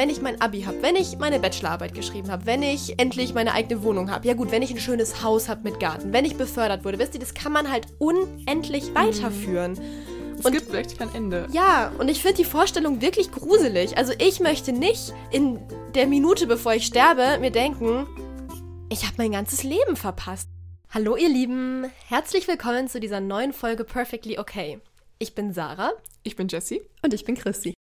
wenn ich mein Abi habe, wenn ich meine Bachelorarbeit geschrieben habe, wenn ich endlich meine eigene Wohnung habe, ja gut, wenn ich ein schönes Haus habe mit Garten, wenn ich befördert wurde, wisst ihr, das kann man halt unendlich weiterführen. Es und, gibt wirklich kein Ende. Ja, und ich finde die Vorstellung wirklich gruselig. Also ich möchte nicht in der Minute, bevor ich sterbe, mir denken, ich habe mein ganzes Leben verpasst. Hallo ihr Lieben, herzlich willkommen zu dieser neuen Folge Perfectly Okay. Ich bin Sarah. Ich bin Jessie. Und ich bin Christi.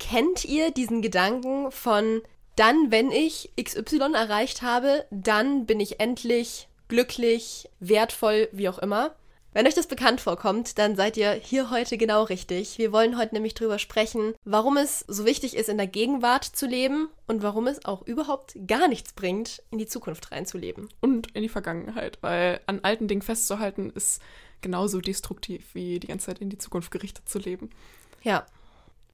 Kennt ihr diesen Gedanken von dann, wenn ich XY erreicht habe, dann bin ich endlich glücklich, wertvoll, wie auch immer? Wenn euch das bekannt vorkommt, dann seid ihr hier heute genau richtig. Wir wollen heute nämlich drüber sprechen, warum es so wichtig ist, in der Gegenwart zu leben und warum es auch überhaupt gar nichts bringt, in die Zukunft reinzuleben. Und in die Vergangenheit, weil an alten Dingen festzuhalten ist genauso destruktiv wie die ganze Zeit in die Zukunft gerichtet zu leben. Ja.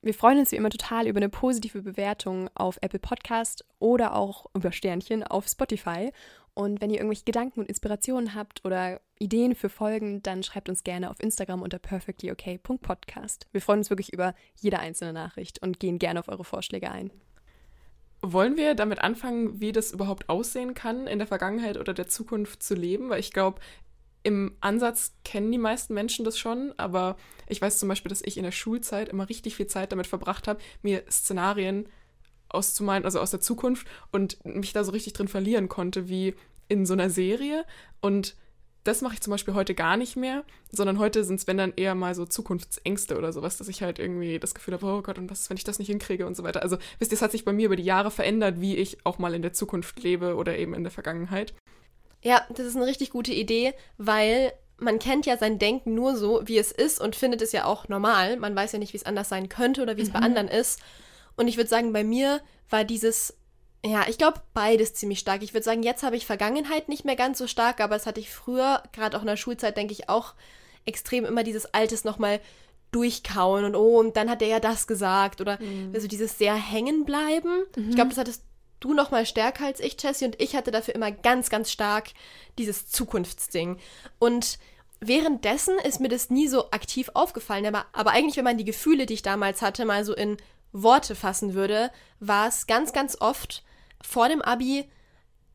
Wir freuen uns wie immer total über eine positive Bewertung auf Apple Podcast oder auch über Sternchen auf Spotify. Und wenn ihr irgendwelche Gedanken und Inspirationen habt oder Ideen für Folgen, dann schreibt uns gerne auf Instagram unter perfectlyok.podcast. Wir freuen uns wirklich über jede einzelne Nachricht und gehen gerne auf eure Vorschläge ein. Wollen wir damit anfangen, wie das überhaupt aussehen kann, in der Vergangenheit oder der Zukunft zu leben? Weil ich glaube, im Ansatz kennen die meisten Menschen das schon, aber ich weiß zum Beispiel, dass ich in der Schulzeit immer richtig viel Zeit damit verbracht habe, mir Szenarien auszumalen, also aus der Zukunft und mich da so richtig drin verlieren konnte, wie in so einer Serie. Und das mache ich zum Beispiel heute gar nicht mehr, sondern heute sind es, wenn dann eher mal so Zukunftsängste oder sowas, dass ich halt irgendwie das Gefühl habe, oh Gott, und was ist, wenn ich das nicht hinkriege und so weiter. Also, wisst ihr, es hat sich bei mir über die Jahre verändert, wie ich auch mal in der Zukunft lebe oder eben in der Vergangenheit. Ja, das ist eine richtig gute Idee, weil man kennt ja sein Denken nur so, wie es ist und findet es ja auch normal. Man weiß ja nicht, wie es anders sein könnte oder wie es mhm. bei anderen ist. Und ich würde sagen, bei mir war dieses, ja, ich glaube, beides ziemlich stark. Ich würde sagen, jetzt habe ich Vergangenheit nicht mehr ganz so stark, aber es hatte ich früher, gerade auch in der Schulzeit, denke ich, auch extrem immer dieses Altes nochmal durchkauen und oh, und dann hat er ja das gesagt oder mhm. also dieses sehr hängen bleiben. Mhm. Ich glaube, das hattest du noch mal stärker als ich, Jessie, und ich hatte dafür immer ganz, ganz stark dieses Zukunftsding. Und währenddessen ist mir das nie so aktiv aufgefallen, aber, aber eigentlich, wenn man die Gefühle, die ich damals hatte, mal so in Worte fassen würde, war es ganz, ganz oft vor dem Abi,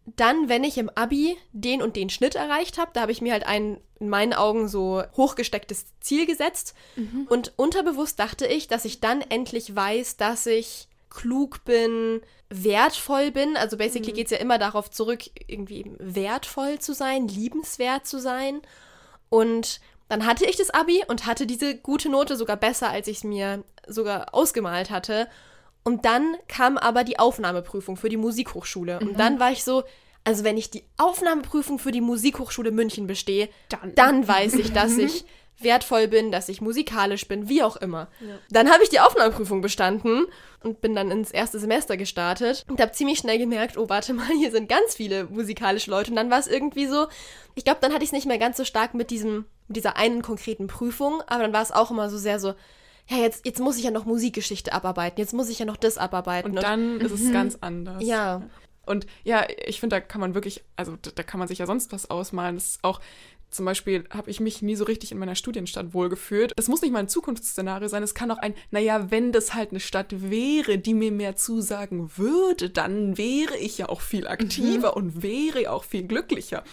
dann, wenn ich im Abi den und den Schnitt erreicht habe, da habe ich mir halt ein in meinen Augen so hochgestecktes Ziel gesetzt. Mhm. Und unterbewusst dachte ich, dass ich dann endlich weiß, dass ich klug bin, wertvoll bin. Also basically mhm. geht es ja immer darauf zurück, irgendwie wertvoll zu sein, liebenswert zu sein. Und dann hatte ich das Abi und hatte diese gute Note sogar besser, als ich es mir sogar ausgemalt hatte. Und dann kam aber die Aufnahmeprüfung für die Musikhochschule. Mhm. Und dann war ich so, also wenn ich die Aufnahmeprüfung für die Musikhochschule München bestehe, dann, dann weiß ich, dass ich wertvoll bin, dass ich musikalisch bin, wie auch immer. Ja. Dann habe ich die Aufnahmeprüfung bestanden und bin dann ins erste Semester gestartet und habe ziemlich schnell gemerkt, oh, warte mal, hier sind ganz viele musikalische Leute. Und dann war es irgendwie so, ich glaube, dann hatte ich es nicht mehr ganz so stark mit diesem, mit dieser einen konkreten Prüfung, aber dann war es auch immer so sehr so, ja, jetzt, jetzt muss ich ja noch Musikgeschichte abarbeiten, jetzt muss ich ja noch das abarbeiten. Und dann und, ist es mhm. ganz anders. Ja. Und ja, ich finde, da kann man wirklich, also da kann man sich ja sonst was ausmalen. Das ist auch zum Beispiel habe ich mich nie so richtig in meiner Studienstadt wohlgefühlt. Es muss nicht mal ein Zukunftsszenario sein, es kann auch ein, naja, wenn das halt eine Stadt wäre, die mir mehr zusagen würde, dann wäre ich ja auch viel aktiver mhm. und wäre auch viel glücklicher.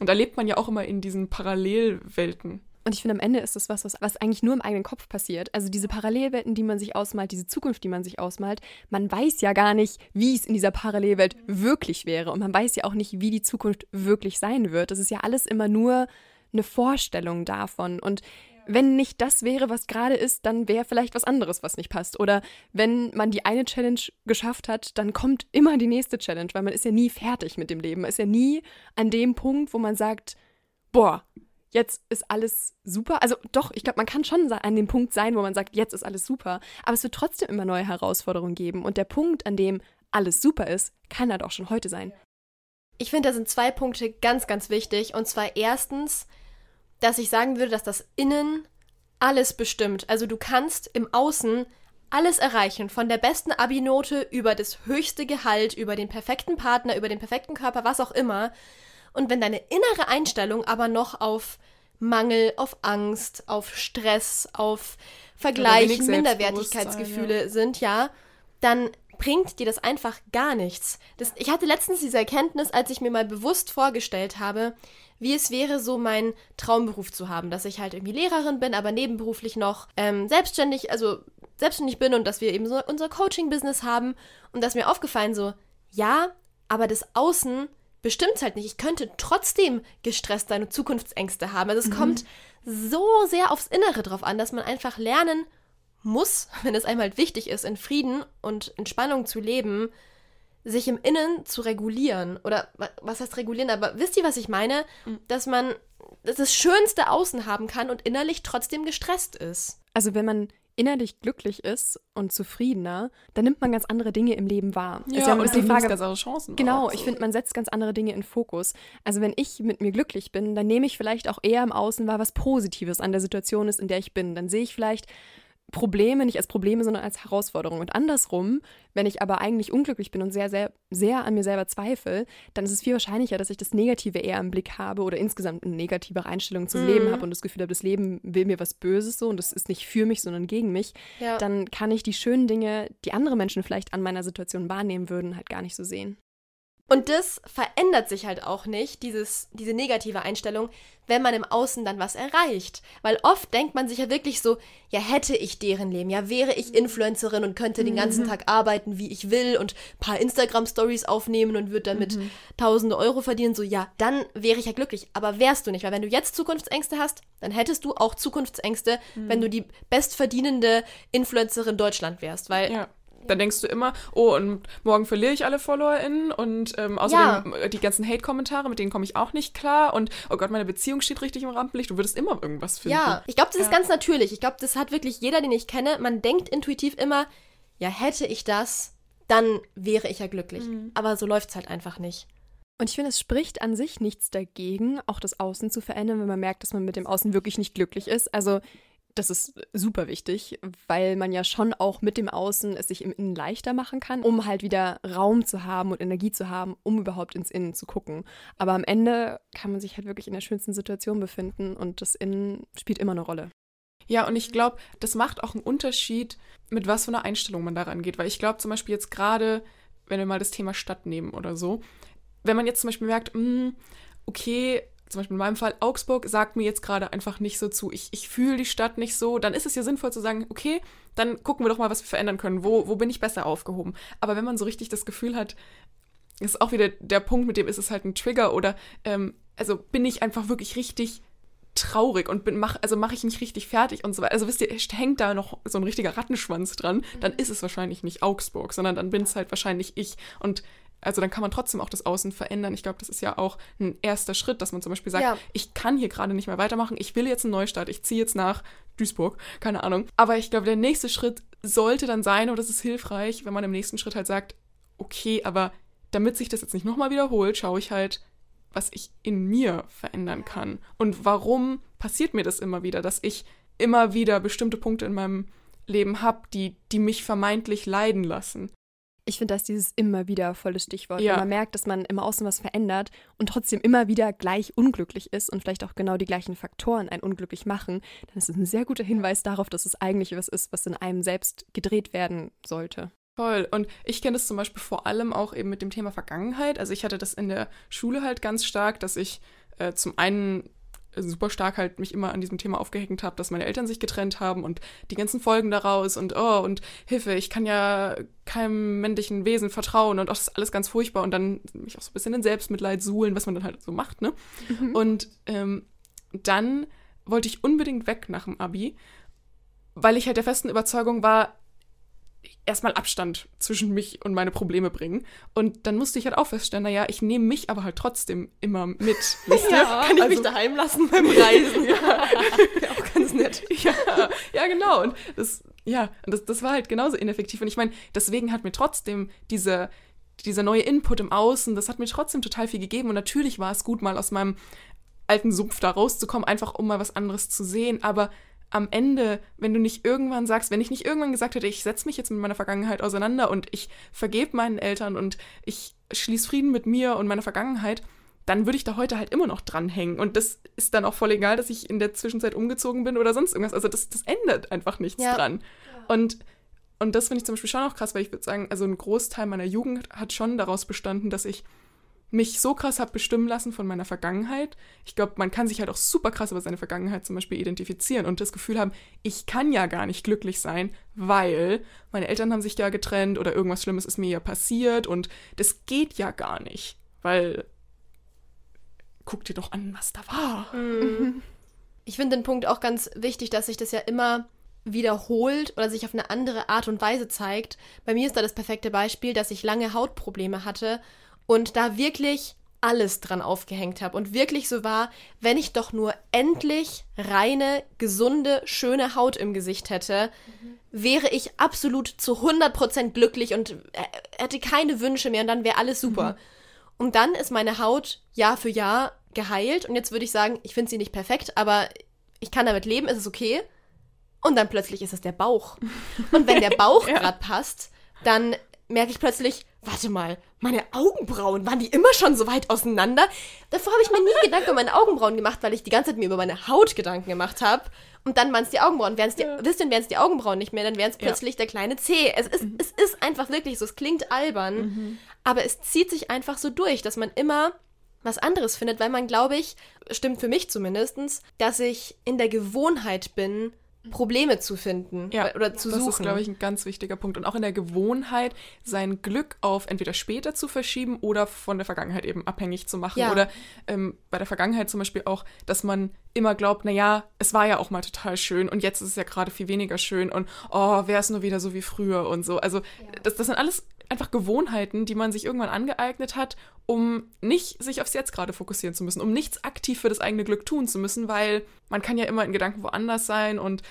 Und da lebt man ja auch immer in diesen Parallelwelten. Und ich finde, am Ende ist das was, was, was eigentlich nur im eigenen Kopf passiert. Also diese Parallelwelten, die man sich ausmalt, diese Zukunft, die man sich ausmalt, man weiß ja gar nicht, wie es in dieser Parallelwelt wirklich wäre. Und man weiß ja auch nicht, wie die Zukunft wirklich sein wird. Das ist ja alles immer nur eine Vorstellung davon. Und wenn nicht das wäre, was gerade ist, dann wäre vielleicht was anderes, was nicht passt. Oder wenn man die eine Challenge geschafft hat, dann kommt immer die nächste Challenge, weil man ist ja nie fertig mit dem Leben. Man ist ja nie an dem Punkt, wo man sagt, boah, jetzt ist alles super. Also doch, ich glaube, man kann schon an dem Punkt sein, wo man sagt, jetzt ist alles super. Aber es wird trotzdem immer neue Herausforderungen geben. Und der Punkt, an dem alles super ist, kann halt auch schon heute sein. Ich finde, da sind zwei Punkte ganz, ganz wichtig. Und zwar erstens, dass ich sagen würde, dass das Innen alles bestimmt. Also du kannst im Außen alles erreichen, von der besten Abi-Note über das höchste Gehalt, über den perfekten Partner, über den perfekten Körper, was auch immer. Und wenn deine innere Einstellung aber noch auf Mangel, auf Angst, auf Stress, auf Vergleich, Minderwertigkeitsgefühle ja. sind, ja, dann bringt dir das einfach gar nichts. Das, ich hatte letztens diese Erkenntnis, als ich mir mal bewusst vorgestellt habe, wie es wäre, so meinen Traumberuf zu haben, dass ich halt irgendwie Lehrerin bin, aber nebenberuflich noch ähm, selbstständig, also selbstständig bin und dass wir eben so unser Coaching-Business haben. Und da ist mir aufgefallen, so, ja, aber das Außen bestimmt halt nicht. Ich könnte trotzdem gestresst sein und Zukunftsängste haben. Also es mhm. kommt so sehr aufs Innere drauf an, dass man einfach lernen muss, wenn es einmal wichtig ist, in Frieden und Entspannung zu leben, sich im Innen zu regulieren. Oder was heißt regulieren? Aber wisst ihr, was ich meine? Mhm. Dass man das schönste Außen haben kann und innerlich trotzdem gestresst ist. Also wenn man innerlich glücklich ist und zufriedener, dann nimmt man ganz andere Dinge im Leben wahr. Ja, ist ja und die Frage, ganz andere Chancen. Genau, ich finde, man setzt ganz andere Dinge in Fokus. Also wenn ich mit mir glücklich bin, dann nehme ich vielleicht auch eher im Außen wahr, was Positives an der Situation ist, in der ich bin. Dann sehe ich vielleicht, Probleme nicht als Probleme, sondern als Herausforderung. Und andersrum, wenn ich aber eigentlich unglücklich bin und sehr, sehr, sehr an mir selber zweifle, dann ist es viel wahrscheinlicher, dass ich das Negative eher im Blick habe oder insgesamt eine negative Einstellung zum mhm. Leben habe und das Gefühl habe, das Leben will mir was Böses so und das ist nicht für mich, sondern gegen mich. Ja. Dann kann ich die schönen Dinge, die andere Menschen vielleicht an meiner Situation wahrnehmen würden, halt gar nicht so sehen. Und das verändert sich halt auch nicht, dieses, diese negative Einstellung, wenn man im Außen dann was erreicht. Weil oft denkt man sich ja wirklich so, ja, hätte ich deren Leben, ja, wäre ich Influencerin und könnte mhm. den ganzen mhm. Tag arbeiten, wie ich will und ein paar Instagram-Stories aufnehmen und würde damit mhm. tausende Euro verdienen, so, ja, dann wäre ich ja glücklich. Aber wärst du nicht, weil wenn du jetzt Zukunftsängste hast, dann hättest du auch Zukunftsängste, mhm. wenn du die bestverdienende Influencerin Deutschland wärst, weil ja dann denkst du immer, oh, und morgen verliere ich alle FollowerInnen und ähm, außerdem ja. die ganzen Hate-Kommentare, mit denen komme ich auch nicht klar und oh Gott, meine Beziehung steht richtig im Rampenlicht. Du würdest immer irgendwas finden. Ja, ich glaube, das ja. ist ganz natürlich. Ich glaube, das hat wirklich jeder, den ich kenne. Man denkt intuitiv immer, ja, hätte ich das, dann wäre ich ja glücklich. Mhm. Aber so läuft es halt einfach nicht. Und ich finde, es spricht an sich nichts dagegen, auch das Außen zu verändern, wenn man merkt, dass man mit dem Außen wirklich nicht glücklich ist. Also das ist super wichtig, weil man ja schon auch mit dem Außen es sich im Innen leichter machen kann, um halt wieder Raum zu haben und Energie zu haben, um überhaupt ins Innen zu gucken. Aber am Ende kann man sich halt wirklich in der schönsten Situation befinden und das Innen spielt immer eine Rolle. Ja, und ich glaube, das macht auch einen Unterschied, mit was für einer Einstellung man daran geht. Weil ich glaube zum Beispiel jetzt gerade, wenn wir mal das Thema Stadt nehmen oder so, wenn man jetzt zum Beispiel merkt, mh, hm, okay, zum Beispiel in meinem Fall, Augsburg sagt mir jetzt gerade einfach nicht so zu. Ich, ich fühle die Stadt nicht so. Dann ist es ja sinnvoll zu sagen, okay, dann gucken wir doch mal, was wir verändern können. Wo, wo bin ich besser aufgehoben? Aber wenn man so richtig das Gefühl hat, ist auch wieder der Punkt, mit dem ist es halt ein Trigger oder ähm, also bin ich einfach wirklich richtig traurig und bin, mach, also mache ich mich richtig fertig und so weiter. Also wisst ihr, hängt da noch so ein richtiger Rattenschwanz dran, dann ist es wahrscheinlich nicht Augsburg, sondern dann bin es halt wahrscheinlich ich. Und also dann kann man trotzdem auch das Außen verändern. Ich glaube, das ist ja auch ein erster Schritt, dass man zum Beispiel sagt, ja. ich kann hier gerade nicht mehr weitermachen, ich will jetzt einen Neustart, ich ziehe jetzt nach Duisburg, keine Ahnung. Aber ich glaube, der nächste Schritt sollte dann sein, und das ist hilfreich, wenn man im nächsten Schritt halt sagt, okay, aber damit sich das jetzt nicht nochmal wiederholt, schaue ich halt, was ich in mir verändern kann. Und warum passiert mir das immer wieder, dass ich immer wieder bestimmte Punkte in meinem Leben habe, die, die mich vermeintlich leiden lassen. Ich finde, das ist dieses immer wieder volles Stichwort. Ja. Wenn man merkt, dass man im Außen was verändert und trotzdem immer wieder gleich unglücklich ist und vielleicht auch genau die gleichen Faktoren einen unglücklich machen, dann ist es ein sehr guter Hinweis darauf, dass es eigentlich was ist, was in einem selbst gedreht werden sollte. Voll. Und ich kenne das zum Beispiel vor allem auch eben mit dem Thema Vergangenheit. Also ich hatte das in der Schule halt ganz stark, dass ich äh, zum einen super stark halt mich immer an diesem Thema aufgehängt habe, dass meine Eltern sich getrennt haben und die ganzen Folgen daraus und oh und Hilfe, ich kann ja keinem männlichen Wesen vertrauen und auch das ist alles ganz furchtbar und dann mich auch so ein bisschen in Selbstmitleid suhlen, was man dann halt so macht, ne? Mhm. Und ähm, dann wollte ich unbedingt weg nach dem Abi, weil ich halt der festen Überzeugung war, erstmal Abstand zwischen mich und meine Probleme bringen. Und dann musste ich halt auch feststellen, naja, ich nehme mich aber halt trotzdem immer mit. Wisst ihr? Ja, Kann ich also, mich daheim lassen beim Reisen? ja. auch ganz nett. Ja, ja genau. Und das, ja, und das, das war halt genauso ineffektiv. Und ich meine, deswegen hat mir trotzdem diese, dieser neue Input im Außen, das hat mir trotzdem total viel gegeben. Und natürlich war es gut, mal aus meinem alten Sumpf da rauszukommen, einfach um mal was anderes zu sehen. Aber am Ende, wenn du nicht irgendwann sagst, wenn ich nicht irgendwann gesagt hätte, ich setze mich jetzt mit meiner Vergangenheit auseinander und ich vergebe meinen Eltern und ich schließe Frieden mit mir und meiner Vergangenheit, dann würde ich da heute halt immer noch dranhängen. Und das ist dann auch voll egal, dass ich in der Zwischenzeit umgezogen bin oder sonst irgendwas. Also das, das ändert einfach nichts ja. dran. Und, Und das finde ich zum Beispiel schon auch krass, weil ich würde sagen, also ein Großteil meiner Jugend hat schon daraus bestanden, dass ich mich so krass habe bestimmen lassen von meiner Vergangenheit. Ich glaube, man kann sich halt auch super krass über seine Vergangenheit zum Beispiel identifizieren und das Gefühl haben, ich kann ja gar nicht glücklich sein, weil meine Eltern haben sich ja getrennt oder irgendwas Schlimmes ist mir ja passiert und das geht ja gar nicht, weil guck dir doch an, was da war. Mhm. Ich finde den Punkt auch ganz wichtig, dass sich das ja immer wiederholt oder sich auf eine andere Art und Weise zeigt. Bei mir ist da das perfekte Beispiel, dass ich lange Hautprobleme hatte und da wirklich alles dran aufgehängt habe und wirklich so war, wenn ich doch nur endlich reine, gesunde, schöne Haut im Gesicht hätte, mhm. wäre ich absolut zu 100% glücklich und hätte keine Wünsche mehr und dann wäre alles super. Mhm. Und dann ist meine Haut Jahr für Jahr geheilt und jetzt würde ich sagen, ich finde sie nicht perfekt, aber ich kann damit leben, ist es okay. Und dann plötzlich ist es der Bauch. Und wenn der Bauch ja. gerade passt, dann merke ich plötzlich, warte mal, meine Augenbrauen, waren die immer schon so weit auseinander? Davor habe ich mir nie Gedanken über meine Augenbrauen gemacht, weil ich die ganze Zeit mir über meine Haut Gedanken gemacht habe. Und dann waren es die Augenbrauen. Wären's die, ja. Wisst ihr, wären es die Augenbrauen nicht mehr, dann wären es plötzlich ja. der kleine C. Es ist, mhm. es ist einfach wirklich so, es klingt albern, mhm. aber es zieht sich einfach so durch, dass man immer was anderes findet, weil man, glaube ich, stimmt für mich zumindest, dass ich in der Gewohnheit bin, Probleme zu finden ja, oder zu das suchen. Das ist, glaube ich, ein ganz wichtiger Punkt. Und auch in der Gewohnheit, sein Glück auf entweder später zu verschieben oder von der Vergangenheit eben abhängig zu machen. Ja. Oder ähm, bei der Vergangenheit zum Beispiel auch, dass man immer glaubt, naja, es war ja auch mal total schön und jetzt ist es ja gerade viel weniger schön und oh, wäre es nur wieder so wie früher und so. Also ja. das, das sind alles einfach Gewohnheiten, die man sich irgendwann angeeignet hat, um nicht sich aufs Jetzt gerade fokussieren zu müssen, um nichts aktiv für das eigene Glück tun zu müssen, weil man kann ja immer in Gedanken woanders sein und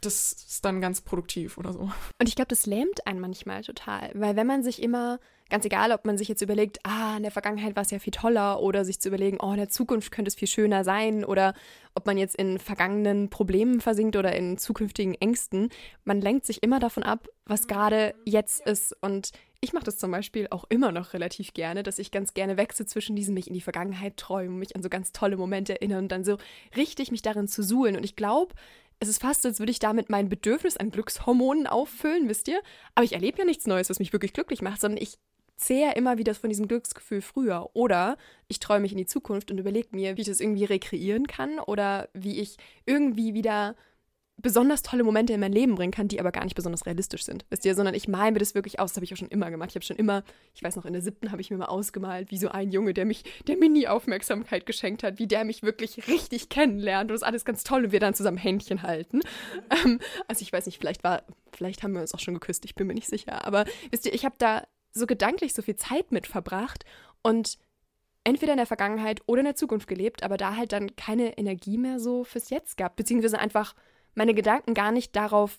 das ist dann ganz produktiv oder so. Und ich glaube, das lähmt einen manchmal total, weil wenn man sich immer Ganz egal, ob man sich jetzt überlegt, ah, in der Vergangenheit war es ja viel toller oder sich zu überlegen, oh, in der Zukunft könnte es viel schöner sein oder ob man jetzt in vergangenen Problemen versinkt oder in zukünftigen Ängsten. Man lenkt sich immer davon ab, was gerade jetzt ist. Und ich mache das zum Beispiel auch immer noch relativ gerne, dass ich ganz gerne wechsle zwischen diesem mich in die Vergangenheit träumen, mich an so ganz tolle Momente erinnern und dann so richtig mich darin zu suhlen. Und ich glaube, es ist fast, als würde ich damit mein Bedürfnis an Glückshormonen auffüllen, wisst ihr? Aber ich erlebe ja nichts Neues, was mich wirklich glücklich macht, sondern ich zehre immer wieder von diesem Glücksgefühl früher. Oder ich träume mich in die Zukunft und überlege mir, wie ich das irgendwie rekreieren kann oder wie ich irgendwie wieder besonders tolle Momente in mein Leben bringen kann, die aber gar nicht besonders realistisch sind, wisst ihr, sondern ich male mir das wirklich aus. Das habe ich auch schon immer gemacht. Ich habe schon immer, ich weiß noch, in der siebten habe ich mir mal ausgemalt, wie so ein Junge, der mich, der mir nie Aufmerksamkeit geschenkt hat, wie der mich wirklich richtig kennenlernt und das ist alles ganz toll und wir dann zusammen Händchen halten. Ähm, also ich weiß nicht, vielleicht war, vielleicht haben wir uns auch schon geküsst, ich bin mir nicht sicher, aber wisst ihr, ich habe da so gedanklich so viel Zeit mit verbracht und entweder in der Vergangenheit oder in der Zukunft gelebt, aber da halt dann keine Energie mehr so fürs Jetzt gab, beziehungsweise einfach meine Gedanken gar nicht darauf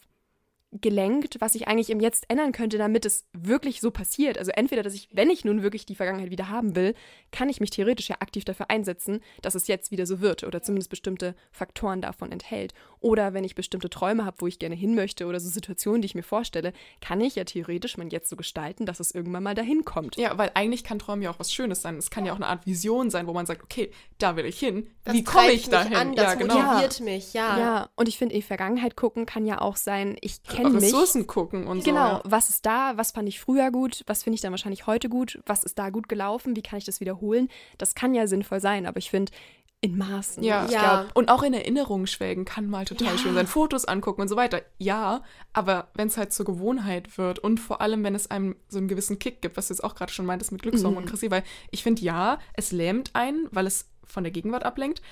gelenkt, was ich eigentlich im Jetzt ändern könnte, damit es wirklich so passiert. Also entweder, dass ich, wenn ich nun wirklich die Vergangenheit wieder haben will, kann ich mich theoretisch ja aktiv dafür einsetzen, dass es jetzt wieder so wird oder zumindest bestimmte Faktoren davon enthält. Oder wenn ich bestimmte Träume habe, wo ich gerne hin möchte oder so Situationen, die ich mir vorstelle, kann ich ja theoretisch mein Jetzt so gestalten, dass es irgendwann mal dahin kommt. Ja, weil eigentlich kann Träumen ja auch was Schönes sein. Es kann ja auch eine Art Vision sein, wo man sagt, okay, da will ich hin. Das Wie komme ich dahin? An, das ja, genau. motiviert mich, ja. Ja, und ich finde, in die Vergangenheit gucken kann ja auch sein, ich kenne mich. Ressourcen gucken und genau, so. Genau, ja. was ist da, was fand ich früher gut, was finde ich dann wahrscheinlich heute gut, was ist da gut gelaufen, wie kann ich das wiederholen? Das kann ja sinnvoll sein, aber ich finde, in Maßen. Ja, ja. Glaub, und auch in Erinnerungen schwelgen kann mal total ja. schön sein. Fotos angucken und so weiter. Ja, aber wenn es halt zur Gewohnheit wird und vor allem, wenn es einem so einen gewissen Kick gibt, was du jetzt auch gerade schon meintest mit Glückshormon, mhm. Chrissy, weil ich finde, ja, es lähmt einen, weil es von der Gegenwart ablenkt,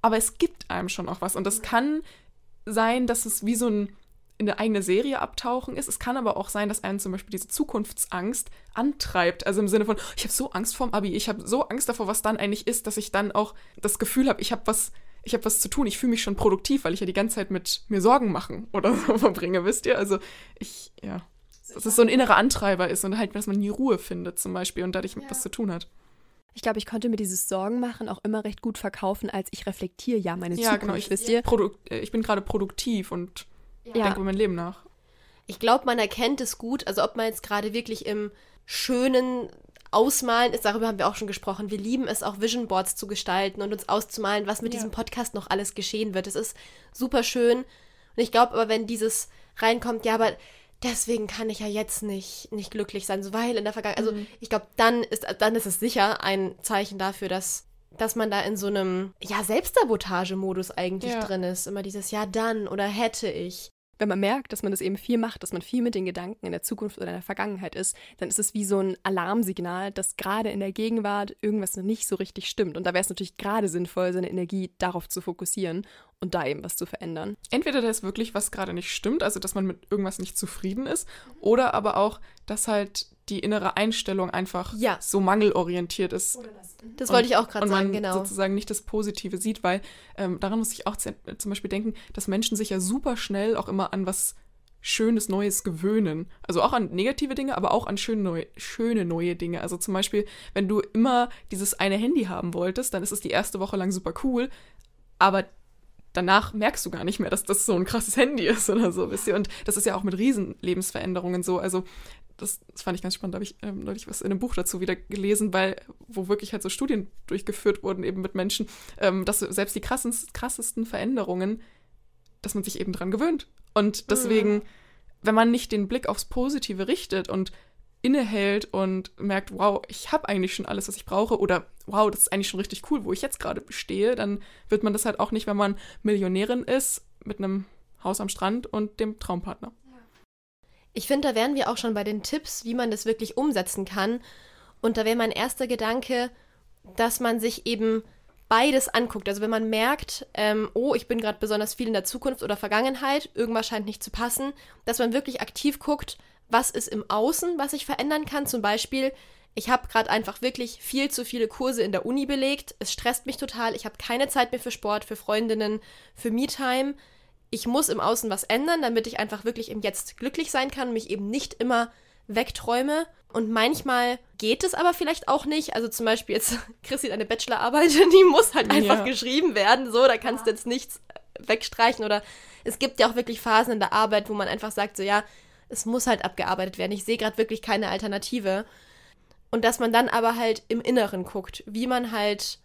aber es gibt einem schon auch was. Und das kann sein, dass es wie so ein in eine eigene Serie abtauchen ist. Es kann aber auch sein, dass einen zum Beispiel diese Zukunftsangst antreibt. Also im Sinne von, ich habe so Angst vorm Abi, ich habe so Angst davor, was dann eigentlich ist, dass ich dann auch das Gefühl habe, ich habe was, ich habe was zu tun, ich fühle mich schon produktiv, weil ich ja die ganze Zeit mit mir Sorgen machen oder so verbringe, wisst ihr? Also ich, ja. Dass es so ein innerer Antreiber ist und halt, dass man nie Ruhe findet zum Beispiel und dadurch ja. was zu tun hat. Ich glaube, ich konnte mir dieses Sorgen machen auch immer recht gut verkaufen, als ich reflektiere ja meine ja, Zukunft, genau. Ich, wisst ihr? Äh, ich bin gerade produktiv und ja. denke über mein Leben nach. Ich glaube, man erkennt es gut, also ob man jetzt gerade wirklich im schönen Ausmalen ist, darüber haben wir auch schon gesprochen. Wir lieben es auch, Vision Boards zu gestalten und uns auszumalen, was mit ja. diesem Podcast noch alles geschehen wird. Es ist super schön. Und ich glaube aber, wenn dieses reinkommt, ja, aber deswegen kann ich ja jetzt nicht, nicht glücklich sein, so weil in der Vergangenheit, also ich glaube, dann ist, dann ist es sicher ein Zeichen dafür, dass, dass man da in so einem, ja, Selbstsabotage-Modus eigentlich Ja. drin ist. Immer dieses, ja, dann oder hätte ich. Wenn man merkt, dass man das eben viel macht, dass man viel mit den Gedanken in der Zukunft oder in der Vergangenheit ist, dann ist es wie so ein Alarmsignal, dass gerade in der Gegenwart irgendwas noch nicht so richtig stimmt. Und da wäre es natürlich gerade sinnvoll, seine Energie darauf zu fokussieren und da eben was zu verändern. Entweder da ist wirklich was gerade nicht stimmt, also dass man mit irgendwas nicht zufrieden ist, oder aber auch, dass halt die innere Einstellung einfach Ja. so mangelorientiert ist. Das Und- wollte ich auch gerade und man sagen, genau. sozusagen nicht das Positive sieht, weil ähm, daran muss ich auch zum Beispiel denken, dass Menschen sich ja super schnell auch immer an was Schönes, Neues gewöhnen. Also auch an negative Dinge, aber auch an schöne neue, schöne neue Dinge. Also zum Beispiel, wenn du immer dieses eine Handy haben wolltest, dann ist es die erste Woche lang super cool, aber danach merkst du gar nicht mehr, dass das so ein krasses Handy ist oder so, wisst ihr? Und das ist ja auch mit riesen Lebensveränderungen so. Also das, das fand ich ganz spannend. Da habe ich ähm, neulich was in einem Buch dazu wieder gelesen, weil, wo wirklich halt so Studien durchgeführt wurden, eben mit Menschen, ähm, dass selbst die krassen, krassesten Veränderungen, dass man sich eben dran gewöhnt. Und deswegen, wenn man nicht den Blick aufs Positive richtet und innehält und merkt, wow, ich habe eigentlich schon alles, was ich brauche, oder wow, das ist eigentlich schon richtig cool, wo ich jetzt gerade stehe, dann wird man das halt auch nicht, wenn man Millionärin ist, mit einem Haus am Strand und dem Traumpartner. Ich finde, da wären wir auch schon bei den Tipps, wie man das wirklich umsetzen kann. Und da wäre mein erster Gedanke, dass man sich eben beides anguckt. Also wenn man merkt, ähm, oh, ich bin gerade besonders viel in der Zukunft oder Vergangenheit, irgendwas scheint nicht zu passen, dass man wirklich aktiv guckt, was ist im Außen, was ich verändern kann. Zum Beispiel, ich habe gerade einfach wirklich viel zu viele Kurse in der Uni belegt. Es stresst mich total. Ich habe keine Zeit mehr für Sport, für Freundinnen, für Me-Time. Ich muss im Außen was ändern, damit ich einfach wirklich im Jetzt glücklich sein kann, mich eben nicht immer wegträume. Und manchmal geht es aber vielleicht auch nicht. Also zum Beispiel jetzt, Chrissy, deine Bachelorarbeit, die muss halt einfach Ja. geschrieben werden. So, da kannst du jetzt nichts wegstreichen. Oder es gibt ja auch wirklich Phasen in der Arbeit, wo man einfach sagt, so ja, es muss halt abgearbeitet werden. Ich sehe gerade wirklich keine Alternative. Und dass man dann aber halt im Inneren guckt, wie man halt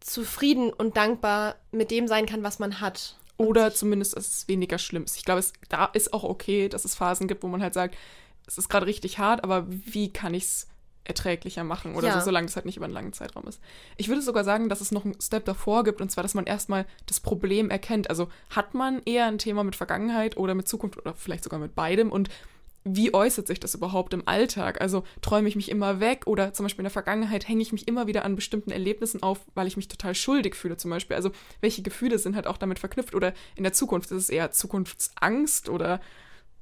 zufrieden und dankbar mit dem sein kann, was man hat. Oder zumindest, dass es weniger schlimm ist. Ich glaube, es da ist auch okay, dass es Phasen gibt, wo man halt sagt, es ist gerade richtig hart, aber wie kann ich es erträglicher machen oder Ja. so, solange das halt nicht über einen langen Zeitraum ist. Ich würde sogar sagen, dass es noch einen Step davor gibt, und zwar, dass man erstmal das Problem erkennt. Also hat man eher ein Thema mit Vergangenheit oder mit Zukunft oder vielleicht sogar mit beidem und wie äußert sich das überhaupt im Alltag? Also träume ich mich immer weg oder zum Beispiel in der Vergangenheit hänge ich mich immer wieder an bestimmten Erlebnissen auf, weil ich mich total schuldig fühle zum Beispiel. Also welche Gefühle sind halt auch damit verknüpft oder in der Zukunft ist es eher Zukunftsangst oder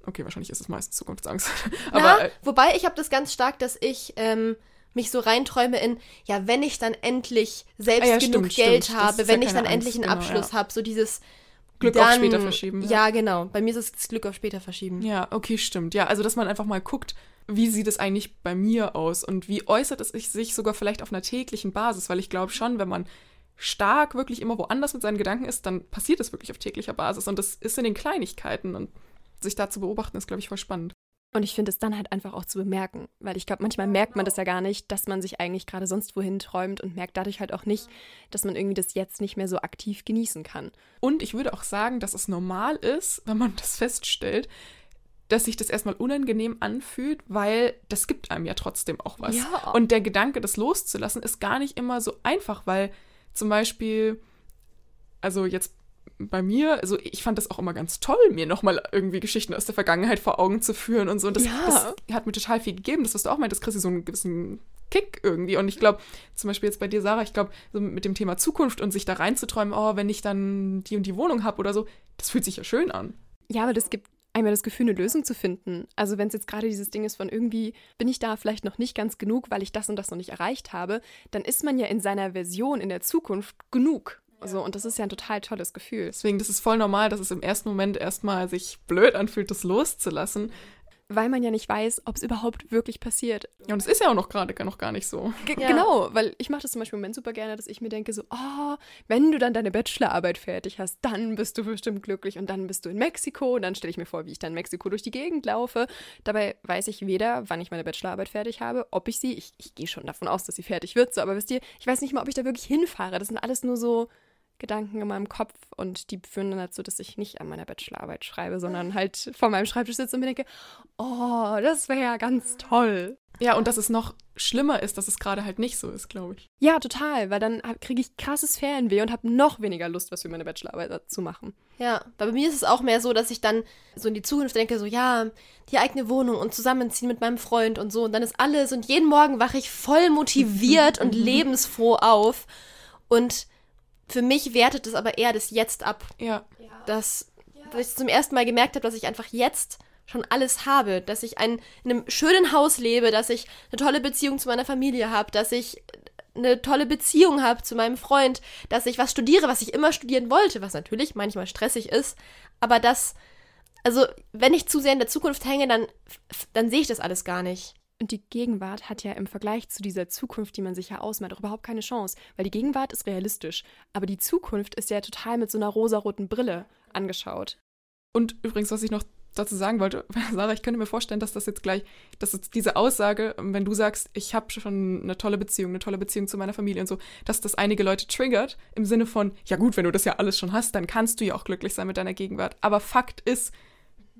okay, wahrscheinlich ist es meistens Zukunftsangst. Aber Na, äh, wobei ich habe das ganz stark, dass ich ähm, mich so reinträume in, ja, wenn ich dann endlich selbst Ah ja, genug stimmt, Geld stimmt. Habe, ist ja wenn ich dann endlich Angst, einen genau, Abschluss ja. habe, so dieses Glück auf später verschieben, Ja. ja. genau. Bei mir ist es das Glück auf später verschieben. Ja, okay, stimmt. Ja, also dass man einfach mal guckt, wie sieht es eigentlich bei mir aus und wie äußert es sich sogar vielleicht auf einer täglichen Basis, weil ich glaube schon, wenn man stark wirklich immer woanders mit seinen Gedanken ist, dann passiert es wirklich auf täglicher Basis und das ist in den Kleinigkeiten und sich da zu beobachten ist, glaube ich, voll spannend. Und ich finde es dann halt einfach auch zu bemerken, weil ich glaube, manchmal merkt man das ja gar nicht, dass man sich eigentlich gerade sonst wohin träumt und merkt dadurch halt auch nicht, dass man irgendwie das jetzt nicht mehr so aktiv genießen kann. Und ich würde auch sagen, dass es normal ist, wenn man das feststellt, dass sich das erstmal unangenehm anfühlt, weil das gibt einem ja trotzdem auch was. Ja. Und der Gedanke, das loszulassen, ist gar nicht immer so einfach, weil zum Beispiel, also jetzt bei mir, also ich fand das auch immer ganz toll, mir nochmal irgendwie Geschichten aus der Vergangenheit vor Augen zu führen und so. Und das, Ja. das hat mir total viel gegeben. Das, was du auch meintest, Chrissy, so einen gewissen Kick irgendwie. Und ich glaube, zum Beispiel jetzt bei dir, Sarah, ich glaube, so mit dem Thema Zukunft und sich da reinzuträumen, oh, wenn ich dann die und die Wohnung habe oder so, das fühlt sich ja schön an. Ja, aber das gibt einmal das Gefühl, eine Lösung zu finden. Also wenn es jetzt gerade dieses Ding ist von irgendwie, bin ich da vielleicht noch nicht ganz genug, weil ich das und das noch nicht erreicht habe, dann ist man ja in seiner Version in der Zukunft genug. Also, und das ist ja ein total tolles Gefühl. Deswegen, das ist voll normal, dass es im ersten Moment erstmal sich blöd anfühlt, das loszulassen. Weil man ja nicht weiß, ob es überhaupt wirklich passiert. Ja, und es ist ja auch noch gerade gar noch gar nicht so. G Ja. Genau, weil ich mache das zum Beispiel im Moment super gerne, dass ich mir denke so, oh, wenn du dann deine Bachelorarbeit fertig hast, dann bist du bestimmt glücklich und dann bist du in Mexiko und dann stelle ich mir vor, wie ich dann in Mexiko durch die Gegend laufe. Dabei weiß ich weder, wann ich meine Bachelorarbeit fertig habe, ob ich sie, ich, ich gehe schon davon aus, dass sie fertig wird, so, aber wisst ihr, ich weiß nicht mal, ob ich da wirklich hinfahre. Das sind alles nur so Gedanken in meinem Kopf und die führen dann dazu, dass ich nicht an meiner Bachelorarbeit schreibe, sondern halt vor meinem Schreibtisch sitze und mir denke, oh, das wäre ja ganz toll. Ja, und dass es noch schlimmer ist, dass es gerade halt nicht so ist, glaube ich. Ja, total, weil dann kriege ich krasses Fernweh und habe noch weniger Lust, was für meine Bachelorarbeit zu machen. Ja, bei mir ist es auch mehr so, dass ich dann so in die Zukunft denke, so ja, die eigene Wohnung und zusammenziehen mit meinem Freund und so und dann ist alles und jeden Morgen wache ich voll motiviert und lebensfroh auf und für mich wertet es aber eher das Jetzt ab. Ja. Dass, dass ich zum ersten Mal gemerkt habe, dass ich einfach jetzt schon alles habe, dass ich ein, in einem schönen Haus lebe, dass ich eine tolle Beziehung zu meiner Familie habe, dass ich eine tolle Beziehung habe zu meinem Freund, dass ich was studiere, was ich immer studieren wollte, was natürlich manchmal stressig ist, aber das, also wenn ich zu sehr in der Zukunft hänge, dann, dann sehe ich das alles gar nicht. Und die Gegenwart hat ja im Vergleich zu dieser Zukunft, die man sich ja ausmalt, auch überhaupt keine Chance. Weil die Gegenwart ist realistisch. Aber die Zukunft ist ja total mit so einer rosaroten Brille angeschaut. Und übrigens, was ich noch dazu sagen wollte, Sarah, ich könnte mir vorstellen, dass das jetzt gleich, dass jetzt diese Aussage, wenn du sagst, ich habe schon eine tolle Beziehung, eine tolle Beziehung zu meiner Familie und so, dass das einige Leute triggert, im Sinne von, ja gut, wenn du das ja alles schon hast, dann kannst du ja auch glücklich sein mit deiner Gegenwart. Aber Fakt ist,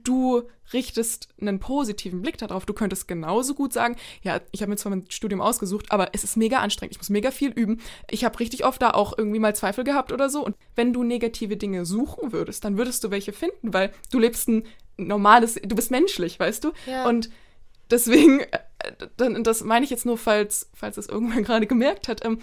du richtest einen positiven Blick darauf. Du könntest genauso gut sagen, ja, ich habe mir zwar mein Studium ausgesucht, aber es ist mega anstrengend. Ich muss mega viel üben. Ich habe richtig oft da auch irgendwie mal Zweifel gehabt oder so. Und wenn du negative Dinge suchen würdest, dann würdest du welche finden, weil du lebst ein normales, du bist menschlich, weißt du? Ja. Und deswegen, äh, das meine ich jetzt nur, falls, falls es irgendwann gerade gemerkt hat, ähm,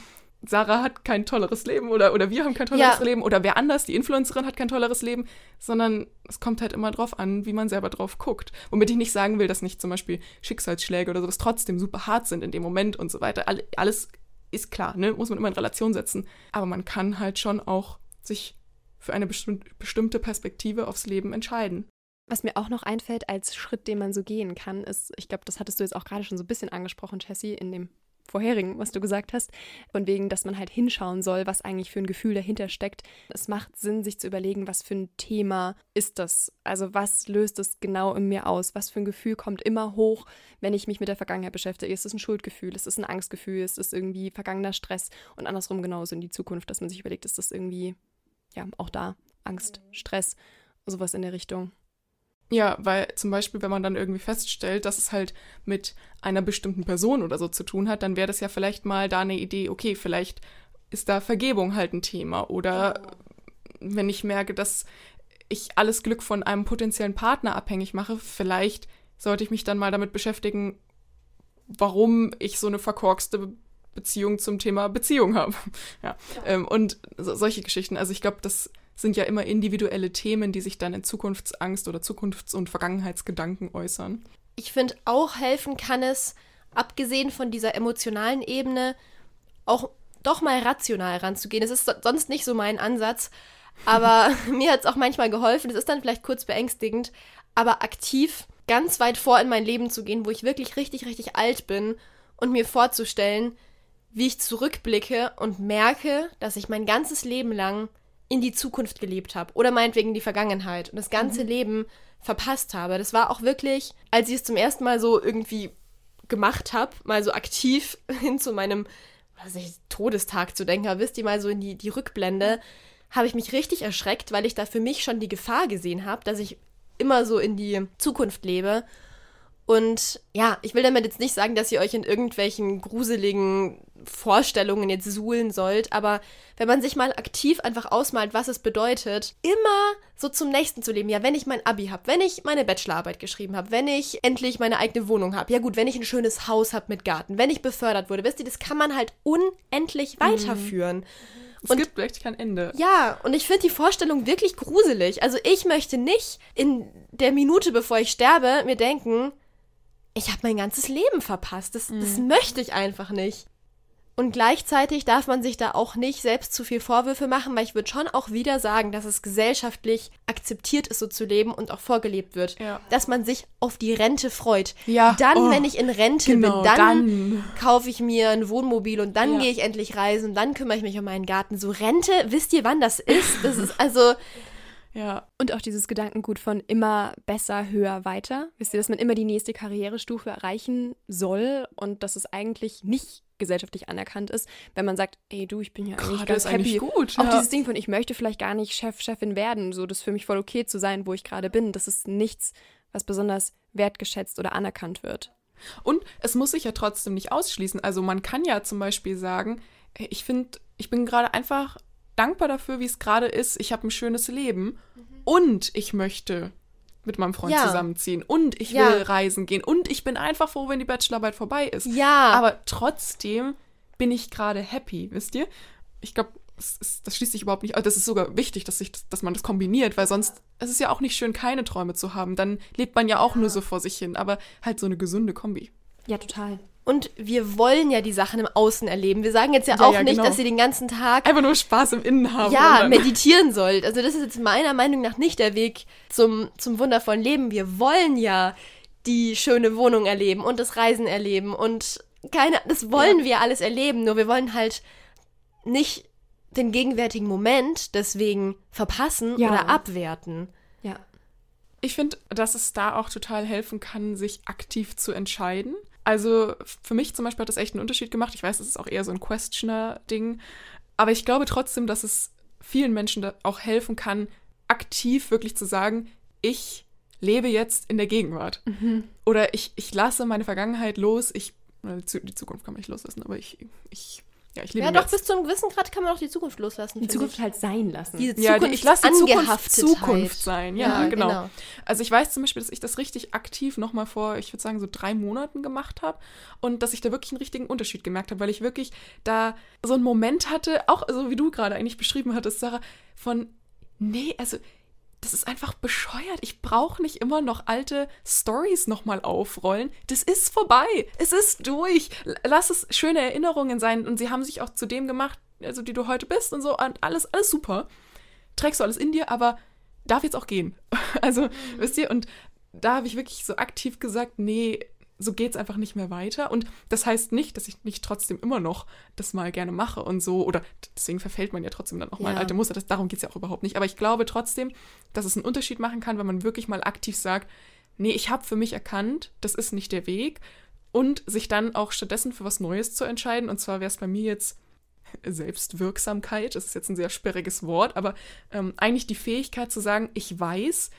Sarah hat kein tolleres Leben oder, oder wir haben kein tolleres Ja. Leben oder wer anders, die Influencerin hat kein tolleres Leben, sondern es kommt halt immer drauf an, wie man selber drauf guckt. Womit ich nicht sagen will, dass nicht zum Beispiel Schicksalsschläge oder sowas trotzdem super hart sind in dem Moment und so weiter. All, alles ist klar, ne? Muss man immer in Relation setzen. Aber man kann halt schon auch sich für eine bestimmt, bestimmte Perspektive aufs Leben entscheiden. Was mir auch noch einfällt als Schritt, den man so gehen kann, ist, ich glaube, das hattest du jetzt auch gerade schon so ein bisschen angesprochen, Jessie, in dem vorherigen, was du gesagt hast, von wegen, dass man halt hinschauen soll, was eigentlich für ein Gefühl dahinter steckt. Es macht Sinn, sich zu überlegen, was für ein Thema ist das? Also was löst es genau in mir aus? Was für ein Gefühl kommt immer hoch, wenn ich mich mit der Vergangenheit beschäftige? Ist es ein Schuldgefühl? Ist es ein Angstgefühl? Ist es irgendwie vergangener Stress? Und andersrum genauso in die Zukunft, dass man sich überlegt, ist das irgendwie, ja, auch da Angst, Stress, sowas in der Richtung. Ja, weil zum Beispiel, wenn man dann irgendwie feststellt, dass es halt mit einer bestimmten Person oder so zu tun hat, dann wäre das ja vielleicht mal da eine Idee, okay, vielleicht ist da Vergebung halt ein Thema. Oder wenn ich merke, dass ich alles Glück von einem potenziellen Partner abhängig mache, vielleicht sollte ich mich dann mal damit beschäftigen, warum ich so eine verkorkste Beziehung zum Thema Beziehung habe. Ja. Ähm, und so, solche Geschichten. Also ich glaube, das sind ja immer individuelle Themen, die sich dann in Zukunftsangst oder Zukunfts- und Vergangenheitsgedanken äußern. Ich finde auch helfen kann es, abgesehen von dieser emotionalen Ebene, auch doch mal rational ranzugehen. Es ist so- sonst nicht so mein Ansatz, aber mir hat es auch manchmal geholfen. Es ist dann vielleicht kurz beängstigend, aber aktiv ganz weit vor in mein Leben zu gehen, wo ich wirklich richtig, richtig alt bin und mir vorzustellen, wie ich zurückblicke und merke, dass ich mein ganzes Leben lang in die Zukunft gelebt habe oder meinetwegen in die Vergangenheit und das ganze Leben verpasst habe. Das war auch wirklich, als ich es zum ersten Mal so irgendwie gemacht habe, mal so aktiv hin zu meinem was ich, Todestag zu denken, aber wisst ihr mal so in die, die Rückblende, habe ich mich richtig erschreckt, weil ich da für mich schon die Gefahr gesehen habe, dass ich immer so in die Zukunft lebe. Und ja, ich will damit jetzt nicht sagen, dass ihr euch in irgendwelchen gruseligen Vorstellungen jetzt suhlen sollt, aber wenn man sich mal aktiv einfach ausmalt, was es bedeutet, immer so zum nächsten zu leben. Ja, wenn ich mein Abi habe, wenn ich meine Bachelorarbeit geschrieben habe, wenn ich endlich meine eigene Wohnung habe, ja gut, wenn ich ein schönes Haus habe mit Garten, wenn ich befördert wurde, wisst ihr, das kann man halt unendlich weiterführen. Es Und- gibt echt kein Ende. Ja, und ich finde die Vorstellung wirklich gruselig. Also ich möchte nicht in der Minute, bevor ich sterbe, mir denken, ich habe mein ganzes Leben verpasst. Das, das möchte ich einfach nicht. Und gleichzeitig darf man sich da auch nicht selbst zu viel Vorwürfe machen, weil ich würde schon auch wieder sagen, dass es gesellschaftlich akzeptiert ist, so zu leben und auch vorgelebt wird. Ja. Dass man sich auf die Rente freut. Ja, Dann, oh, wenn ich in Rente genau, bin, dann, dann. kaufe ich mir ein Wohnmobil und dann Ja. gehe ich endlich reisen und dann kümmere ich mich um meinen Garten. So Rente, wisst ihr, wann das ist? Das ist also, Ja, Und auch dieses Gedankengut von immer besser, höher, weiter. Wisst ihr, dass man immer die nächste Karrierestufe erreichen soll und dass es eigentlich nicht gesellschaftlich anerkannt ist, wenn man sagt, ey du, ich bin ja eigentlich Gerade ganz ist happy. eigentlich gut, Auch ja. dieses Ding von, ich möchte vielleicht gar nicht Chef, Chefin werden, so das ist für mich voll okay zu sein, wo ich gerade bin. Das ist nichts, was besonders wertgeschätzt oder anerkannt wird. Und es muss sich ja trotzdem nicht ausschließen. Also man kann ja zum Beispiel sagen, ich finde, ich bin gerade einfach dankbar dafür, wie es gerade ist. Ich habe ein schönes Leben und ich möchte mit meinem Freund Ja. zusammenziehen und ich Ja. will reisen gehen und ich bin einfach froh, wenn die Bachelorarbeit vorbei ist. Ja. Aber trotzdem bin ich gerade happy, wisst ihr? Ich glaube, das, das schließt sich überhaupt nicht aus. Das ist sogar wichtig, dass, sich das, dass man das kombiniert, weil sonst es ist ja auch nicht schön, keine Träume zu haben. Dann lebt man ja auch nur so vor sich hin, aber halt so eine gesunde Kombi. Ja, total. Und wir wollen ja die Sachen im Außen erleben. Wir sagen jetzt ja, Ja, auch ja, nicht, genau. dass ihr den ganzen Tag Einfach nur Spaß im Innen haben. ja, meditieren sollt. Also das ist jetzt meiner Meinung nach nicht der Weg zum, zum wundervollen Leben. Wir wollen ja die schöne Wohnung erleben und das Reisen erleben und keine, das wollen wir alles erleben. Nur wir wollen halt nicht den gegenwärtigen Moment deswegen verpassen Ja. oder abwerten. Ja. Ich finde, dass es da auch total helfen kann, sich aktiv zu entscheiden. Also für mich zum Beispiel hat das echt einen Unterschied gemacht. Ich weiß, es ist auch eher so ein Questioner-Ding. Aber ich glaube trotzdem, dass es vielen Menschen auch helfen kann, aktiv wirklich zu sagen, ich lebe jetzt in der Gegenwart. Oder ich, ich lasse meine Vergangenheit los. Ich, die Zukunft kann man nicht loslassen, aber ich, ich, ja, ich lebe Ja, doch, Jetzt. bis zu einem gewissen Grad kann man auch die Zukunft loslassen. Die Zukunft ich. halt sein lassen. Diese Ja, die, ich lasse die Zukunft. Zukunft sein. Ja, Ja, genau. genau. Also ich weiß zum Beispiel, dass ich das richtig aktiv nochmal vor, ich würde sagen, so drei Monaten gemacht habe und dass ich da wirklich einen richtigen Unterschied gemerkt habe, weil ich wirklich da so einen Moment hatte, auch so wie du gerade eigentlich beschrieben hattest, Sarah, von, nee, also das ist einfach bescheuert. Ich brauche nicht immer noch alte Stories nochmal aufrollen. Das ist vorbei. Es ist durch. Lass es schöne Erinnerungen sein. Und sie haben sich auch zu dem gemacht, also die du heute bist und so. Und alles, alles super. Trägst du alles in dir, aber darf jetzt auch gehen. Also, wisst ihr, und da habe ich wirklich so aktiv gesagt, nee, so geht's einfach nicht mehr weiter. Und das heißt nicht, dass ich nicht trotzdem immer noch das mal gerne mache und so. Oder deswegen verfällt man ja trotzdem dann auch mal in Ja. alte Muster. Das, darum geht's ja auch überhaupt nicht. Aber ich glaube trotzdem, dass es einen Unterschied machen kann, wenn man wirklich mal aktiv sagt, nee, ich habe für mich erkannt, das ist nicht der Weg. Und sich dann auch stattdessen für was Neues zu entscheiden. Und zwar wäre es bei mir jetzt Selbstwirksamkeit, das ist jetzt ein sehr sperriges Wort, aber ähm, eigentlich die Fähigkeit zu sagen, ich weiß,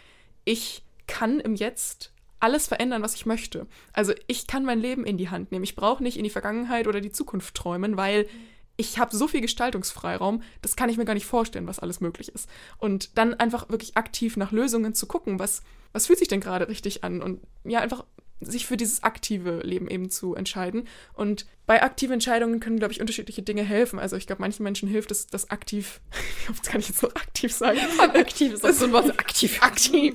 ich kann im Jetzt alles verändern, was ich möchte. Also ich kann mein Leben in die Hand nehmen. Ich brauche nicht in die Vergangenheit oder die Zukunft träumen, weil ich habe so viel Gestaltungsfreiraum, das kann ich mir gar nicht vorstellen, was alles möglich ist. Und dann einfach wirklich aktiv nach Lösungen zu gucken, was, was fühlt sich denn gerade richtig an? Und ja, einfach sich für dieses aktive Leben eben zu entscheiden. Und bei aktiven Entscheidungen können, glaube ich, unterschiedliche Dinge helfen. Also ich glaube, manchen Menschen hilft es, das aktiv, wie oft kann ich jetzt noch aktiv sagen? aktiv ist das so ein Wort, aktiv. aktiv.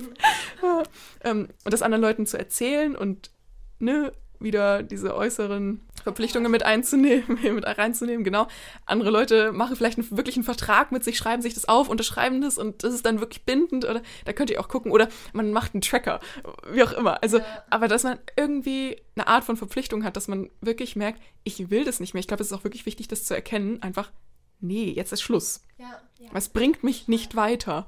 Ähm, und das anderen Leuten zu erzählen und ne, wieder diese äußeren Verpflichtungen mit einzunehmen, mit reinzunehmen, genau. Andere Leute machen vielleicht einen, wirklich einen Vertrag mit sich, schreiben sich das auf, unterschreiben das und das ist dann wirklich bindend oder da könnt ihr auch gucken oder man macht einen Tracker, wie auch immer. Also, aber dass man irgendwie eine Art von Verpflichtung hat, dass man wirklich merkt, ich will das nicht mehr. Ich glaube, es ist auch wirklich wichtig, das zu erkennen, einfach, nee, jetzt ist Schluss. Ja, ja. Was bringt mich nicht weiter?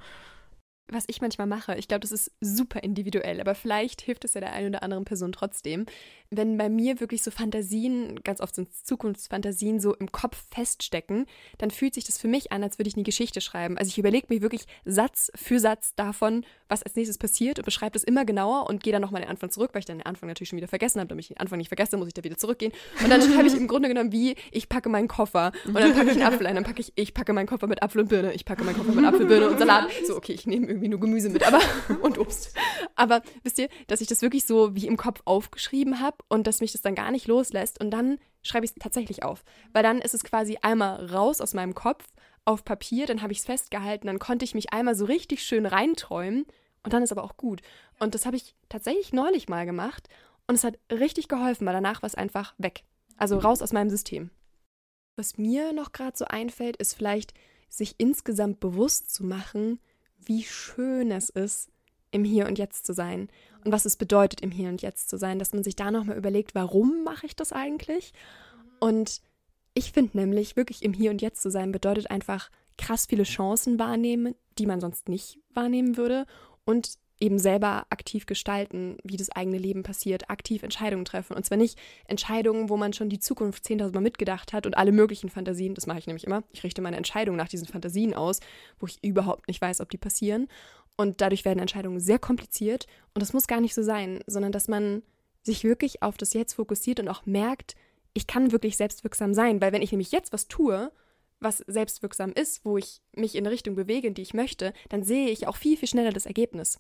was ich manchmal mache, ich glaube, das ist super individuell, aber vielleicht hilft es ja der einen oder anderen Person trotzdem. Wenn bei mir wirklich so Fantasien, ganz oft sind es Zukunftsfantasien, so im Kopf feststecken, dann fühlt sich das für mich an, als würde ich eine Geschichte schreiben. Also ich überlege mir wirklich Satz für Satz davon, was als nächstes passiert und beschreibe das immer genauer und gehe dann nochmal den Anfang zurück, weil ich dann den Anfang natürlich schon wieder vergessen habe. Damit ich den Anfang nicht vergesse, muss ich da wieder zurückgehen. Und dann schreibe ich im Grunde genommen wie, ich packe meinen Koffer und dann packe ich einen Apfel ein, dann packe ich, ich packe meinen Koffer mit Apfel und Birne, ich packe meinen Koffer mit Apfel, Birne und Salat. So, okay, ich nehme irgendwie nur Gemüse mit, aber und Obst. Aber wisst ihr, dass ich das wirklich so wie im Kopf aufgeschrieben habe und dass mich das dann gar nicht loslässt und dann schreibe ich es tatsächlich auf. Weil dann ist es quasi einmal raus aus meinem Kopf auf Papier, dann habe ich es festgehalten, dann konnte ich mich einmal so richtig schön reinträumen und dann ist aber auch gut. Und das habe ich tatsächlich neulich mal gemacht und es hat richtig geholfen, weil danach war es einfach weg. Also raus aus meinem System. Was mir noch gerade so einfällt, ist vielleicht, sich insgesamt bewusst zu machen, wie schön es ist, im Hier und Jetzt zu sein und was es bedeutet, im Hier und Jetzt zu sein, dass man sich da nochmal überlegt, warum mache ich das eigentlich? Und ich finde nämlich, wirklich im Hier und Jetzt zu sein, bedeutet einfach krass viele Chancen wahrnehmen, die man sonst nicht wahrnehmen würde und eben selber aktiv gestalten, wie das eigene Leben passiert, aktiv Entscheidungen treffen. Und zwar nicht Entscheidungen, wo man schon die Zukunft 10.000 Mal mitgedacht hat und alle möglichen Fantasien, das mache ich nämlich immer. Ich richte meine Entscheidungen nach diesen Fantasien aus, wo ich überhaupt nicht weiß, ob die passieren. Und dadurch werden Entscheidungen sehr kompliziert. Und das muss gar nicht so sein, sondern dass man sich wirklich auf das Jetzt fokussiert und auch merkt, ich kann wirklich selbstwirksam sein. Weil wenn ich nämlich jetzt was tue, was selbstwirksam ist, wo ich mich in eine Richtung bewege, in die ich möchte, dann sehe ich auch viel, viel schneller das Ergebnis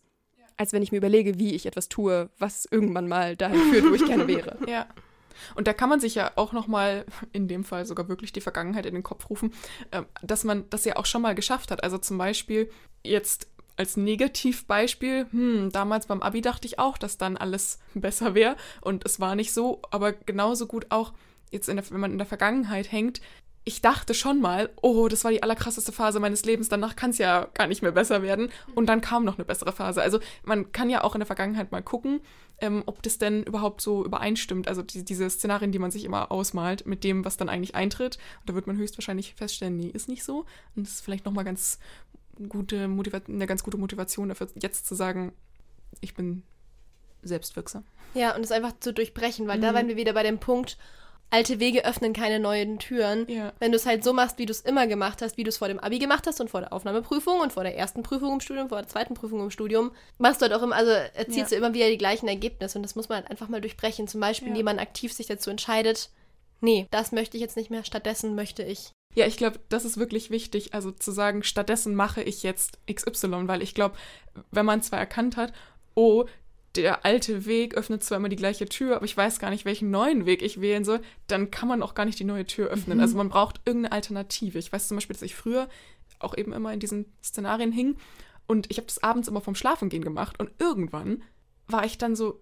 als wenn ich mir überlege, wie ich etwas tue, was irgendwann mal dahin führt, wo ich gerne wäre. Ja. Und da kann man sich ja auch noch mal, in dem Fall sogar wirklich die Vergangenheit in den Kopf rufen, ähm, dass man das ja auch schon mal geschafft hat. Also zum Beispiel jetzt als Negativbeispiel, hm, damals beim Abi dachte ich auch, dass dann alles besser wäre und es war nicht so, aber genauso gut auch jetzt, der, wenn man in der Vergangenheit hängt, ich dachte schon mal, oh, das war die allerkrasseste Phase meines Lebens, danach kann es ja gar nicht mehr besser werden. Und dann kam noch eine bessere Phase. Also man kann ja auch in der Vergangenheit mal gucken, ähm, ob das denn überhaupt so übereinstimmt. Also die, diese Szenarien, die man sich immer ausmalt, mit dem, was dann eigentlich eintritt. Und da wird man höchstwahrscheinlich feststellen, nee, ist nicht so. Und das ist vielleicht nochmal ganz gute eine ganz gute Motivation dafür, jetzt zu sagen, ich bin selbstwirksam. Ja, und es einfach zu durchbrechen, weil mhm. da waren wir wieder bei dem Punkt, alte Wege öffnen keine neuen Türen. Ja. Wenn du es halt so machst, wie du es immer gemacht hast, wie du es vor dem Abi gemacht hast und vor der Aufnahmeprüfung und vor der ersten Prüfung im Studium, vor der zweiten Prüfung im Studium, machst du halt auch immer, also erzielst ja. du immer wieder die gleichen Ergebnisse und das muss man halt einfach mal durchbrechen. Zum Beispiel, ja. indem man aktiv sich dazu entscheidet, nee, das möchte ich jetzt nicht mehr, stattdessen möchte ich. Ja, ich glaube, das ist wirklich wichtig, also zu sagen, stattdessen mache ich jetzt XY, weil ich glaube, wenn man zwar erkannt hat, oh, der alte Weg öffnet zwar immer die gleiche Tür, aber ich weiß gar nicht, welchen neuen Weg ich wählen soll, dann kann man auch gar nicht die neue Tür öffnen. Mhm. Also man braucht irgendeine Alternative. Ich weiß zum Beispiel, dass ich früher auch eben immer in diesen Szenarien hing und ich habe das abends immer vom Schlafengehen gemacht und irgendwann war ich dann so,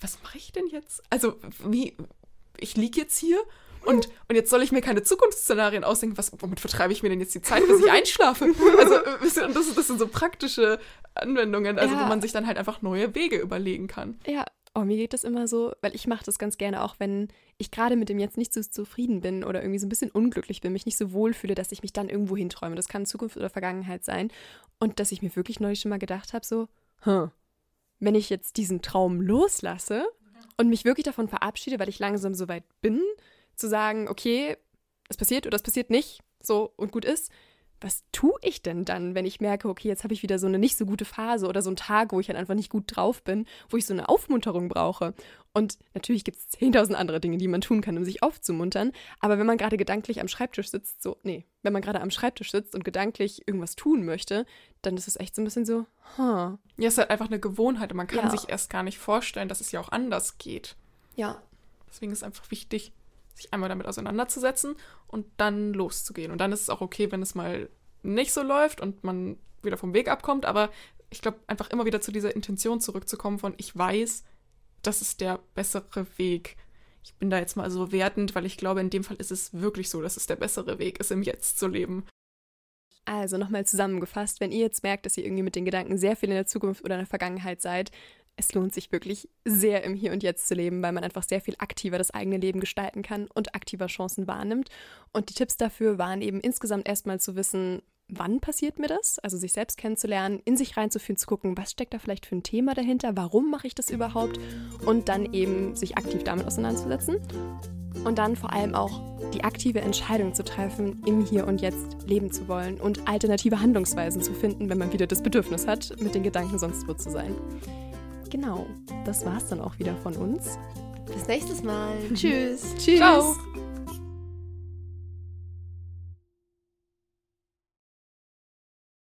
was mache ich denn jetzt? Also wie, ich liege jetzt hier und, und jetzt soll ich mir keine Zukunftsszenarien ausdenken. Was, womit vertreibe ich mir denn jetzt die Zeit, bis ich einschlafe? Also, das, das sind so praktische Anwendungen, also ja. wo man sich dann halt einfach neue Wege überlegen kann. Ja, Oh, mir geht das immer so, weil ich mache das ganz gerne auch, wenn ich gerade mit dem jetzt nicht so zufrieden bin oder irgendwie so ein bisschen unglücklich bin, mich nicht so wohl fühle, dass ich mich dann irgendwo hinträume. Das kann Zukunft oder Vergangenheit sein. Und dass ich mir wirklich neulich schon mal gedacht habe, so, hm, wenn ich jetzt diesen Traum loslasse und mich wirklich davon verabschiede, weil ich langsam so weit bin, zu sagen, okay, es passiert oder es passiert nicht, so und gut ist. Was tue ich denn dann, wenn ich merke, okay, jetzt habe ich wieder so eine nicht so gute Phase oder so einen Tag, wo ich halt einfach nicht gut drauf bin, wo ich so eine Aufmunterung brauche? Und natürlich gibt es 10.000 andere Dinge, die man tun kann, um sich aufzumuntern. Aber wenn man gerade gedanklich am Schreibtisch sitzt, so, nee, wenn man gerade am Schreibtisch sitzt und gedanklich irgendwas tun möchte, dann ist es echt so ein bisschen so, huh. Ja, es ist halt einfach eine Gewohnheit und man kann ja. sich erst gar nicht vorstellen, dass es ja auch anders geht. Ja. Deswegen ist es einfach wichtig, sich einmal damit auseinanderzusetzen und dann loszugehen. Und dann ist es auch okay, wenn es mal nicht so läuft und man wieder vom Weg abkommt. Aber ich glaube, einfach immer wieder zu dieser Intention zurückzukommen von, ich weiß, das ist der bessere Weg. Ich bin da jetzt mal so wertend, weil ich glaube, in dem Fall ist es wirklich so, dass es der bessere Weg ist, im Jetzt zu leben. Also nochmal zusammengefasst, wenn ihr jetzt merkt, dass ihr irgendwie mit den Gedanken sehr viel in der Zukunft oder in der Vergangenheit seid, es lohnt sich wirklich sehr im Hier und Jetzt zu leben, weil man einfach sehr viel aktiver das eigene Leben gestalten kann und aktiver Chancen wahrnimmt. Und die Tipps dafür waren eben insgesamt erstmal zu wissen, wann passiert mir das? Also sich selbst kennenzulernen, in sich reinzufühlen, zu gucken, was steckt da vielleicht für ein Thema dahinter, warum mache ich das überhaupt? Und dann eben sich aktiv damit auseinanderzusetzen. Und dann vor allem auch die aktive Entscheidung zu treffen, im Hier und Jetzt leben zu wollen und alternative Handlungsweisen zu finden, wenn man wieder das Bedürfnis hat, mit den Gedanken sonst wo zu sein. Genau, das war's dann auch wieder von uns. Bis nächstes Mal. Tschüss. Tschüss. Ciao.